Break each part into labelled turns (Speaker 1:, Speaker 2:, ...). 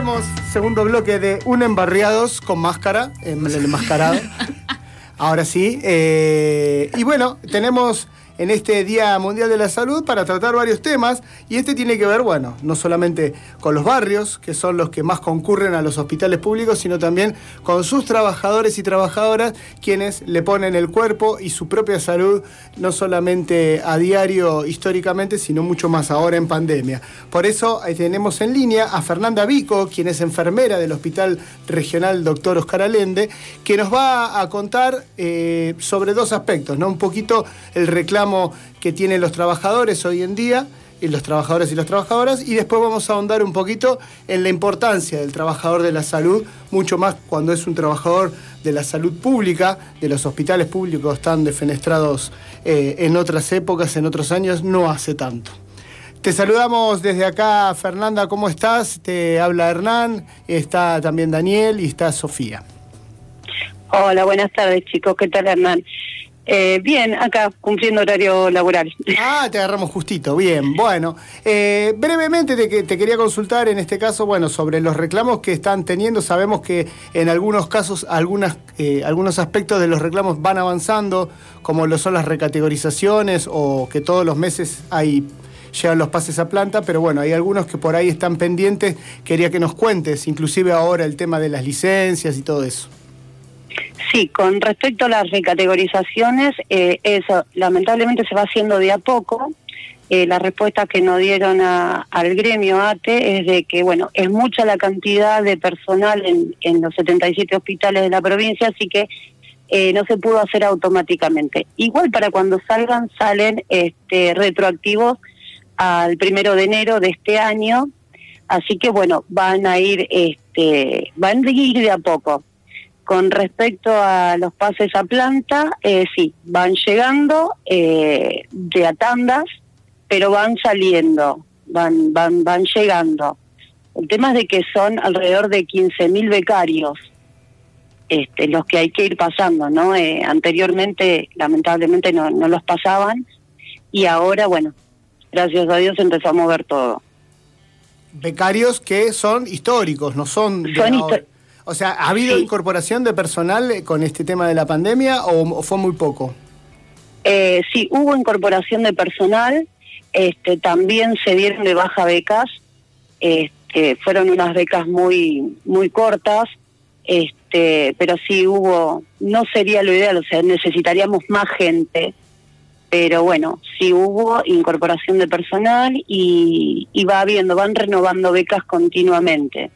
Speaker 1: volvemos, segundo bloque de Un Embarriados con máscara, el enmascarado. Ahora sí. Eh, y bueno, tenemos en este Día Mundial de la Salud para tratar varios temas y este tiene que ver, bueno, no solamente con los barrios, que son los que más concurren a los hospitales públicos, sino también con sus trabajadores y trabajadoras, quienes le ponen el cuerpo y su propia salud, no solamente a diario históricamente, sino mucho más ahora en pandemia. Por eso ahí tenemos en línea a Fernanda Vico, quien es enfermera del Hospital Regional Doctor Oscar Alende, que nos va a contar eh, sobre dos aspectos, ¿no? Un poquito el reclamo que tienen los trabajadores hoy en día, y los trabajadores y las trabajadoras, y después vamos a ahondar un poquito en la importancia del trabajador de la salud, mucho más cuando es un trabajador de la salud pública, de los hospitales públicos tan defenestrados eh, en otras épocas, en otros años, no hace tanto. Te saludamos desde acá, Fernanda, ¿cómo estás? Te habla Hernán, está también Daniel y está Sofía.
Speaker 2: Hola, buenas tardes chicos, ¿qué tal Hernán? Eh, bien, acá cumpliendo horario laboral.
Speaker 1: Ah, te agarramos justito, bien. Bueno, eh, brevemente te, te, quería consultar en este caso, bueno, sobre los reclamos que están teniendo. Sabemos que en algunos casos algunas, eh, algunos aspectos de los reclamos van avanzando, como lo son las recategorizaciones o que todos los meses hay llegan los pases a planta, pero bueno, hay algunos que por ahí están pendientes. Quería que nos cuentes, inclusive ahora el tema de las licencias y todo eso.
Speaker 2: Sí, con respecto a las recategorizaciones, eh, eso lamentablemente se va haciendo de a poco. Eh, la respuesta que nos dieron al gremio ATE es de que, bueno, es mucha la cantidad de personal en, en los 77 hospitales de la provincia, así que eh, no se pudo hacer automáticamente. Igual para cuando salgan, salen este, retroactivos al primero de enero de este año, así que, bueno, van a ir, este, van a ir de a poco. Con respecto a los pases a planta, eh, sí, van llegando eh, de a tandas, pero van saliendo, van, van, van llegando. El tema es de que son alrededor de 15.000 becarios este, los que hay que ir pasando, ¿no? Eh, anteriormente, lamentablemente, no, no los pasaban y ahora, bueno, gracias a Dios empezó a mover todo.
Speaker 1: Becarios que son históricos, no son... De son o sea, ¿ha habido incorporación de personal eh, con este tema de la pandemia o, fue muy poco?
Speaker 2: Eh, sí, hubo incorporación de personal, este, también se dieron de baja becas, este, fueron unas becas muy, muy cortas, este, pero sí hubo, no sería lo ideal, o sea, necesitaríamos más gente, pero bueno, sí hubo incorporación de personal y, y va habiendo, van renovando becas continuamente.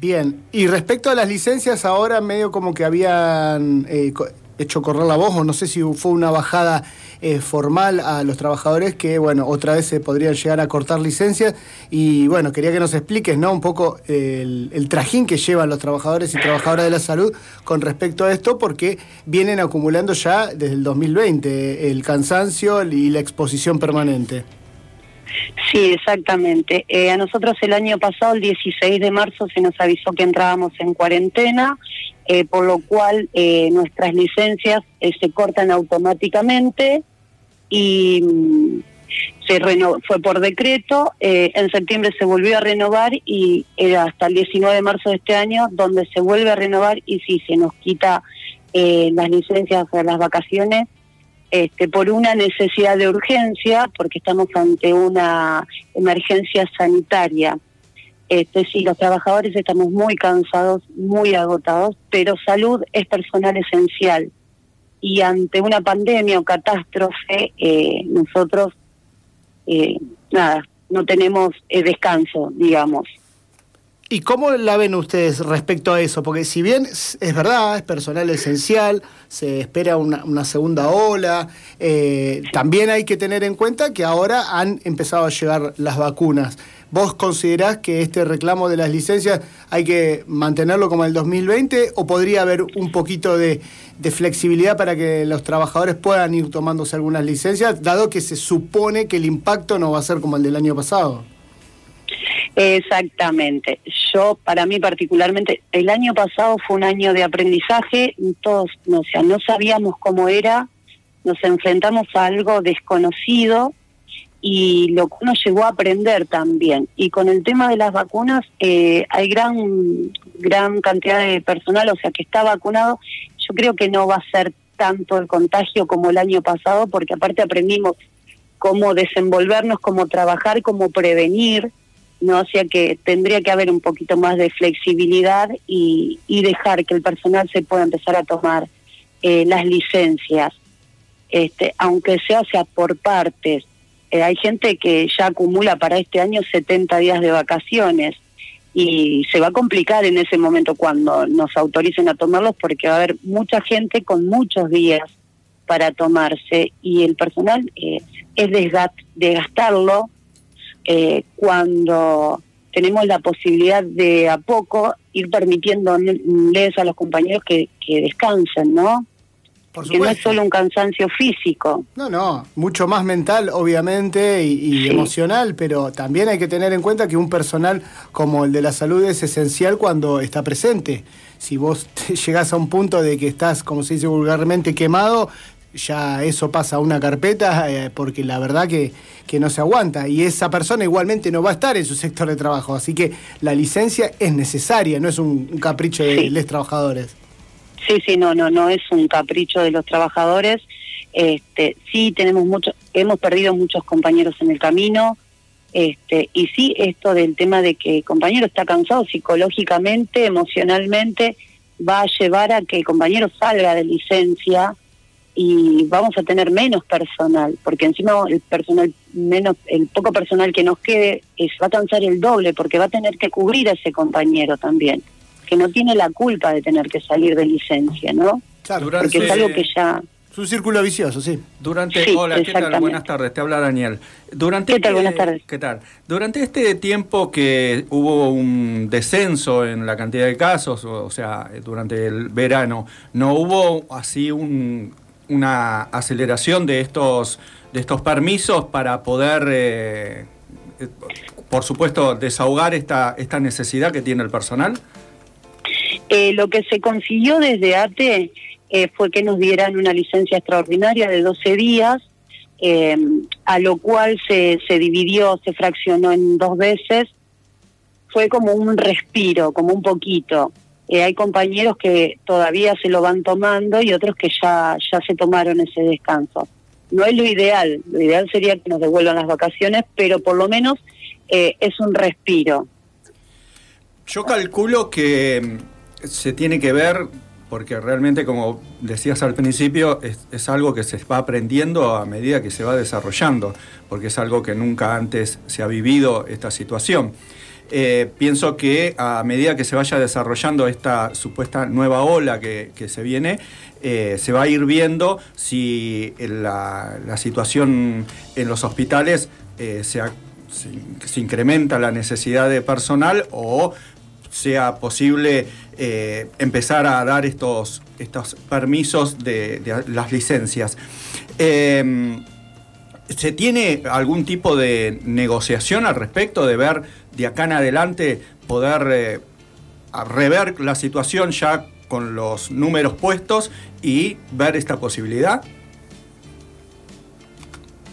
Speaker 1: Bien, y respecto a las licencias, ahora medio como que habían eh, hecho correr la voz, o no sé si fue una bajada eh, formal a los trabajadores que, bueno, otra vez se podrían llegar a cortar licencias. Y bueno, quería que nos expliques, ¿no? Un poco el, trajín que llevan los trabajadores y trabajadoras de la salud con respecto a esto, porque vienen acumulando ya desde el 2020 el cansancio y la exposición permanente.
Speaker 2: Sí, exactamente. Eh, a nosotros el año pasado, el 16 de marzo, se nos avisó que entrábamos en cuarentena, eh, por lo cual eh, nuestras licencias se cortan automáticamente y mm, se fue por decreto. en septiembre se volvió a renovar y era hasta el 19 de marzo de este año donde se vuelve a renovar y sí, se nos quita las licencias de las vacaciones este, por una necesidad de urgencia, porque estamos ante una emergencia sanitaria. Este, sí, los trabajadores estamos muy cansados, muy agotados, pero salud es personal esencial. Y ante una pandemia o catástrofe, eh, nosotros, eh, nada, no tenemos eh, descanso, digamos.
Speaker 1: ¿Y cómo la ven ustedes respecto a eso? Porque si bien es verdad, es personal esencial, se espera una, segunda ola, eh, también hay que tener en cuenta que ahora han empezado a llegar las vacunas. ¿Vos considerás que este reclamo de las licencias hay que mantenerlo como el 2020 o podría haber un poquito de, de flexibilidad para que los trabajadores puedan ir tomándose algunas licencias, dado que se supone que el impacto no va a ser como el del año pasado?
Speaker 2: Exactamente. Yo, para mí particularmente, el año pasado fue un año de aprendizaje, todos, o sea, no sabíamos cómo era, nos enfrentamos a algo desconocido y lo que uno llegó a aprender también. Y con el tema de las vacunas, eh, hay gran, gran cantidad de personal, o sea, que está vacunado. Yo creo que no va a ser tanto el contagio como el año pasado, porque aparte aprendimos cómo desenvolvernos, cómo trabajar, cómo prevenir, ¿no? O sea que tendría que haber un poquito más de flexibilidad y, dejar que el personal se pueda empezar a tomar eh, las licencias, este, aunque se hace por partes eh, hay gente que ya acumula para este año 70 días de vacaciones y se va a complicar en ese momento cuando nos autoricen a tomarlos porque va a haber mucha gente con muchos días para tomarse y el personal eh, es desgastarlo eh, cuando tenemos la posibilidad de a poco ir permitiéndoles a los compañeros que, que descansen, ¿no? que no es solo un cansancio físico.
Speaker 1: No, no, mucho más mental, obviamente, y, emocional, pero también hay que tener en cuenta que un personal como el de la salud es esencial cuando está presente. Si vos llegás a un punto de que estás, como se dice vulgarmente, quemado, ya eso pasa a una carpeta eh, porque la verdad que, que, no se aguanta y esa persona igualmente no va a estar en su sector de trabajo, así que la licencia es necesaria, no es un, capricho de los trabajadores.
Speaker 2: Sí, sí, no, no, no es un capricho de los trabajadores. Este, sí tenemos mucho, hemos perdido muchos compañeros en el camino. Este, y sí, esto del tema de que el compañero está cansado psicológicamente, emocionalmente, va a llevar a que el compañero salga de licencia y vamos a tener menos personal, porque encima el personal menos, el poco personal que nos quede es, va a cansar el doble, porque va a tener que cubrir a ese compañero también que no tiene la culpa de tener que salir de licencia, ¿no?
Speaker 1: Claro, Porque es algo que ya... Es un círculo vicioso, sí.
Speaker 3: Durante, hola, ¿qué tal? Buenas tardes, te habla Daniel. Durante
Speaker 2: ¿Qué tal? Buenas tardes.
Speaker 3: ¿Qué tal? Durante este tiempo que hubo un descenso en la cantidad de casos, o, sea, durante el verano, ¿no hubo así un, una aceleración de estos, de estos permisos para poder, eh, eh, por supuesto, desahogar esta, esta necesidad que tiene el personal?
Speaker 2: Eh, lo que se consiguió desde ATE eh, fue que nos dieran una licencia extraordinaria de 12 días, a lo cual se, se dividió, se fraccionó en dos veces. Fue como un respiro, como un poquito. Hay compañeros que todavía se lo van tomando y otros que ya, ya se tomaron ese descanso. No es lo ideal, lo ideal sería que nos devuelvan las vacaciones, pero por lo menos es un respiro.
Speaker 3: Yo calculo que se tiene que ver, porque realmente, como decías al principio, es, algo que se va aprendiendo a medida que se va desarrollando, porque es algo que nunca antes se ha vivido esta situación. Eh, pienso que a medida que se vaya desarrollando esta supuesta nueva ola que, se viene, eh, se va a ir viendo si la, situación en los hospitales eh, se, incrementa la necesidad de personal o sea posible empezar a dar estos, estos permisos de, las licencias. ¿Se tiene algún tipo de negociación al respecto de ver de acá en adelante poder eh, rever la situación ya con los números puestos y ver esta posibilidad?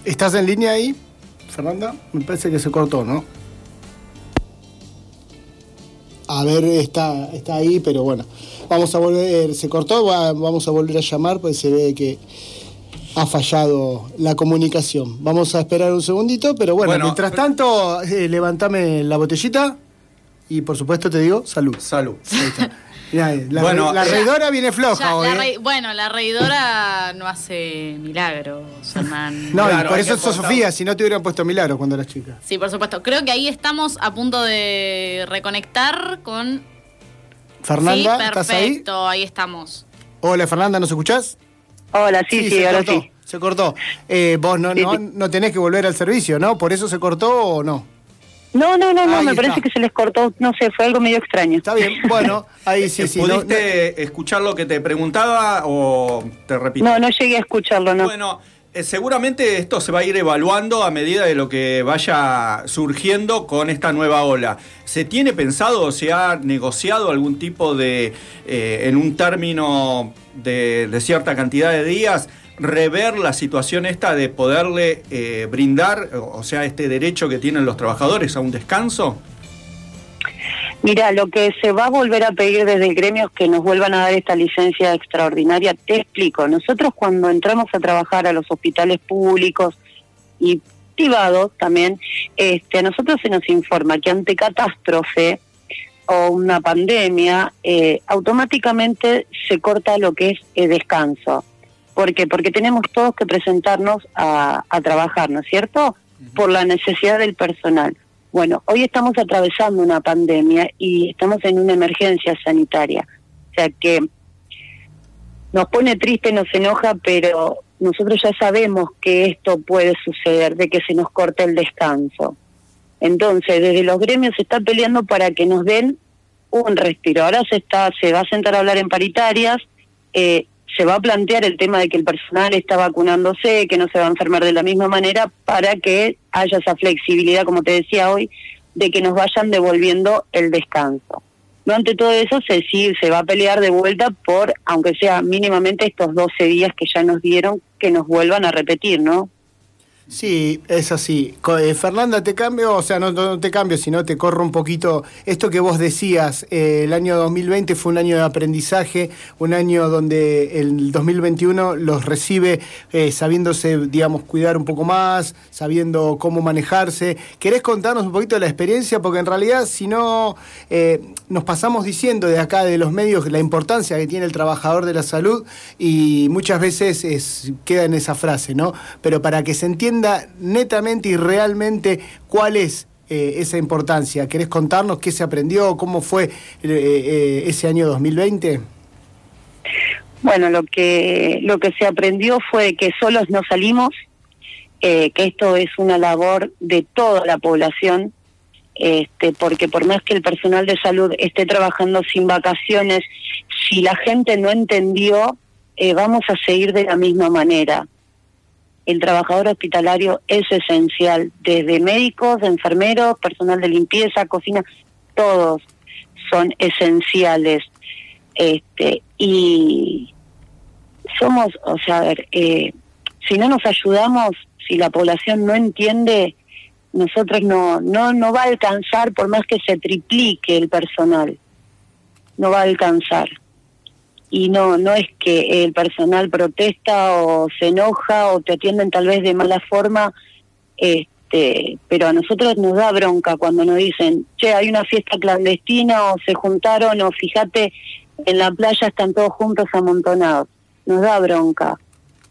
Speaker 1: ¿Estás en línea ahí, Fernanda? Me parece que se cortó, ¿no? a ver, está, está ahí, pero bueno, vamos a volver, se cortó, vamos a volver a llamar, pues se ve que ha fallado la comunicación. Vamos a esperar un segundito, pero bueno, mientras tanto, eh, levantame la botellita y por supuesto te digo, salud.
Speaker 3: Salud.
Speaker 1: la, bueno, la reidora viene floja hoy.
Speaker 4: ¿eh? bueno, la reidora no hace milagros, Hernán.
Speaker 1: No, por eso es Sofía, si no te hubieran puesto milagros cuando eras chica.
Speaker 4: Sí, por supuesto. Creo que ahí estamos a punto de reconectar con.
Speaker 1: Fernanda,
Speaker 4: sí, perfecto, ahí? estamos.
Speaker 1: Hola, Fernanda, ¿nos escuchás?
Speaker 2: Hola, sí, sí, ahora sí.
Speaker 1: Se cortó. Eh, vos no, no, no tenés que volver al servicio, ¿no? ¿Por eso se cortó o no?
Speaker 2: No, no, no, no, me parece que se les cortó, no sé, fue algo medio extraño.
Speaker 1: Está bien, bueno, ahí sí, sí.
Speaker 3: ¿Pudiste escuchar lo que te preguntaba o te repito?
Speaker 2: No, no llegué a escucharlo, no.
Speaker 3: Bueno, seguramente esto se va a ir evaluando a medida de lo que vaya surgiendo con esta nueva ola. ¿Se tiene pensado o se ha negociado algún tipo de, eh, en un término de, de cierta cantidad de días, rever la situación esta de poderle eh, brindar, o sea, este derecho que tienen los trabajadores a un descanso?
Speaker 2: Mira, lo que se va a volver a pedir desde el gremio es que nos vuelvan a dar esta licencia extraordinaria. Te explico, nosotros cuando entramos a trabajar a los hospitales públicos y privados también, este, a nosotros se nos informa que ante catástrofe o una pandemia, eh, automáticamente se corta lo que es el descanso. ¿Por qué? Porque tenemos todos que presentarnos a, a trabajar, ¿no es cierto? Por la necesidad del personal. Bueno, hoy estamos atravesando una pandemia y estamos en una emergencia sanitaria. O sea que nos pone triste, nos enoja, pero nosotros ya sabemos que esto puede suceder, de que se nos corte el descanso. Entonces, desde los gremios se está peleando para que nos den un respiro. Ahora se está, se va a sentar a hablar en paritarias, eh, se va a plantear el tema de que el personal está vacunándose, que no se va a enfermar de la misma manera, para que haya esa flexibilidad, como te decía hoy, de que nos vayan devolviendo el descanso. No ante todo eso se se va a pelear de vuelta por, aunque sea mínimamente estos 12 días que ya nos dieron, que nos vuelvan a repetir, ¿no?
Speaker 1: Sí, es así. Eh, Fernanda, te cambio, o sea, no, te cambio, sino te corro un poquito. Esto que vos decías, eh, el año 2020 fue un año de aprendizaje, un año donde el 2021 los recibe eh, sabiéndose, digamos, cuidar un poco más, sabiendo cómo manejarse. ¿Querés contarnos un poquito de la experiencia? Porque en realidad, si no, nos pasamos diciendo de acá, de los medios, la importancia que tiene el trabajador de la salud y muchas veces es, queda en esa frase, ¿no? Pero para que se entienda netamente y realmente cuál es eh, esa importancia. ¿Querés contarnos qué se aprendió, cómo fue eh, eh, ese año 2020?
Speaker 2: Bueno, lo que lo que se aprendió fue que solos no salimos, que esto es una labor de toda la población, este, porque por más que el personal de salud esté trabajando sin vacaciones, si la gente no entendió, vamos a seguir de la misma manera el trabajador hospitalario es esencial, desde médicos, enfermeros, personal de limpieza, cocina, todos son esenciales. Este, y somos, o sea, a ver, eh, si no nos ayudamos, si la población no entiende, nosotros no, no, no va a alcanzar por más que se triplique el personal, no va a alcanzar y no no es que el personal protesta o se enoja o te atienden tal vez de mala forma este pero a nosotros nos da bronca cuando nos dicen che hay una fiesta clandestina o se juntaron o fíjate en la playa están todos juntos amontonados nos da bronca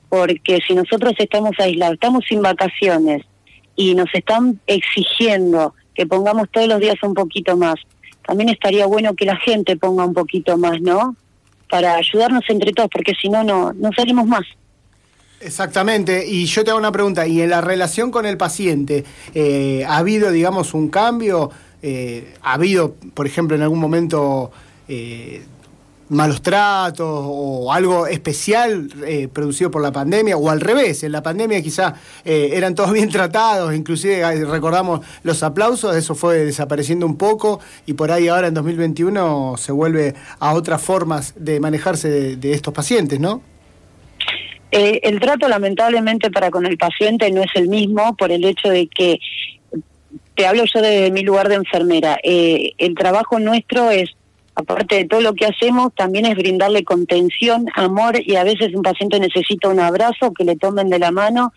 Speaker 2: porque si nosotros estamos aislados estamos sin vacaciones y nos están exigiendo que pongamos todos los días un poquito más también estaría bueno que la gente ponga un poquito más no para ayudarnos entre todos, porque si no, no, no salimos más.
Speaker 1: Exactamente, y yo te hago una pregunta, ¿y en la relación con el paciente eh, ha habido, digamos, un cambio? Eh, ¿Ha habido, por ejemplo, en algún momento eh, malos tratos o algo especial eh, producido por la pandemia, o al revés, en la pandemia quizá eh, eran todos bien tratados, inclusive recordamos los aplausos, eso fue desapareciendo un poco y por ahí ahora en 2021 se vuelve a otras formas de manejarse de, estos pacientes, ¿no?
Speaker 2: Eh, el trato lamentablemente para con el paciente no es el mismo por el hecho de que, te hablo yo de mi lugar de enfermera, el trabajo nuestro es aparte de todo lo que hacemos, también es brindarle contención, amor y a veces un paciente necesita un abrazo, que le tomen de la mano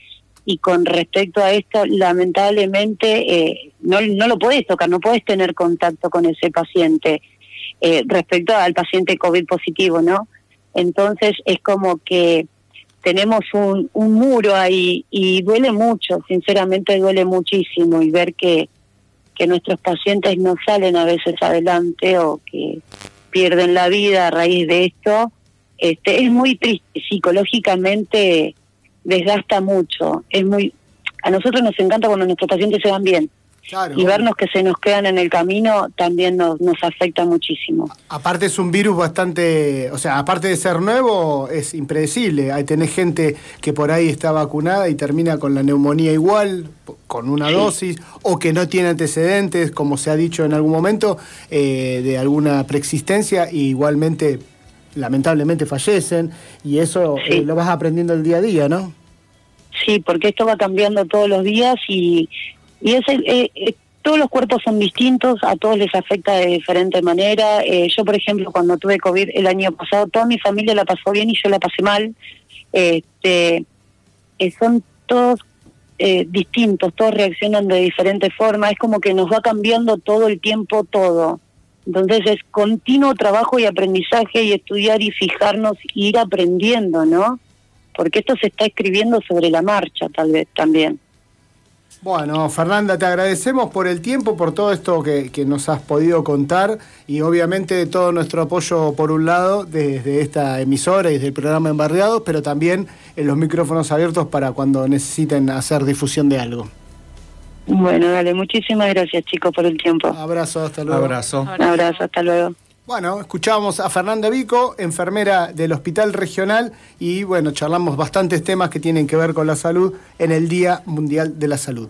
Speaker 2: y con respecto a esto, lamentablemente eh, no, no lo puedes tocar, no puedes tener contacto con ese paciente eh, respecto al paciente COVID positivo, ¿no? Entonces es como que tenemos un, un muro ahí y duele mucho, sinceramente duele muchísimo y ver que que nuestros pacientes no salen a veces adelante o que pierden la vida a raíz de esto, este, es muy triste, psicológicamente desgasta mucho, es muy a nosotros nos encanta cuando nuestros pacientes se van bien, y vernos que se nos quedan en el camino también nos, nos afecta muchísimo.
Speaker 1: Aparte es un virus bastante, o sea, aparte de ser nuevo, es impredecible. Hay tenés gente que por ahí está vacunada y termina con la neumonía igual, con una dosis, o que no tiene antecedentes, como se ha dicho en algún momento, eh, de alguna preexistencia, y igualmente lamentablemente fallecen y eso
Speaker 2: Sí.
Speaker 1: eh, lo vas aprendiendo el día a día, ¿no?
Speaker 2: Sí, porque esto va cambiando todos los días y, y es eh, eh, todos los cuerpos son distintos, a todos les afecta de diferente manera. Eh, yo, por ejemplo, cuando tuve COVID el año pasado, toda mi familia la pasó bien y yo la pasé mal. Este, eh, son todos eh, distintos, todos reaccionan de diferente forma, es como que nos va cambiando todo el tiempo todo. Entonces es continuo trabajo y aprendizaje y estudiar y fijarnos y ir aprendiendo, ¿no? Porque esto se está escribiendo sobre la marcha, tal vez también.
Speaker 1: Bueno, Fernanda, te agradecemos por el tiempo, por todo esto que, que nos has podido contar y obviamente todo nuestro apoyo por un lado desde esta emisora y desde el programa Embarriados, pero también en los micrófonos abiertos para cuando necesiten hacer difusión de algo.
Speaker 2: Bueno, dale, muchísimas gracias chicos por el tiempo.
Speaker 1: Abrazo, hasta
Speaker 3: Un
Speaker 1: luego.
Speaker 3: abrazo.
Speaker 2: Un abrazo, hasta luego.
Speaker 1: Bueno, escuchábamos a Fernanda Vico, enfermera del Hospital Regional, y bueno, charlamos bastantes temas que tienen que ver con la salud en el Día Mundial de la Salud.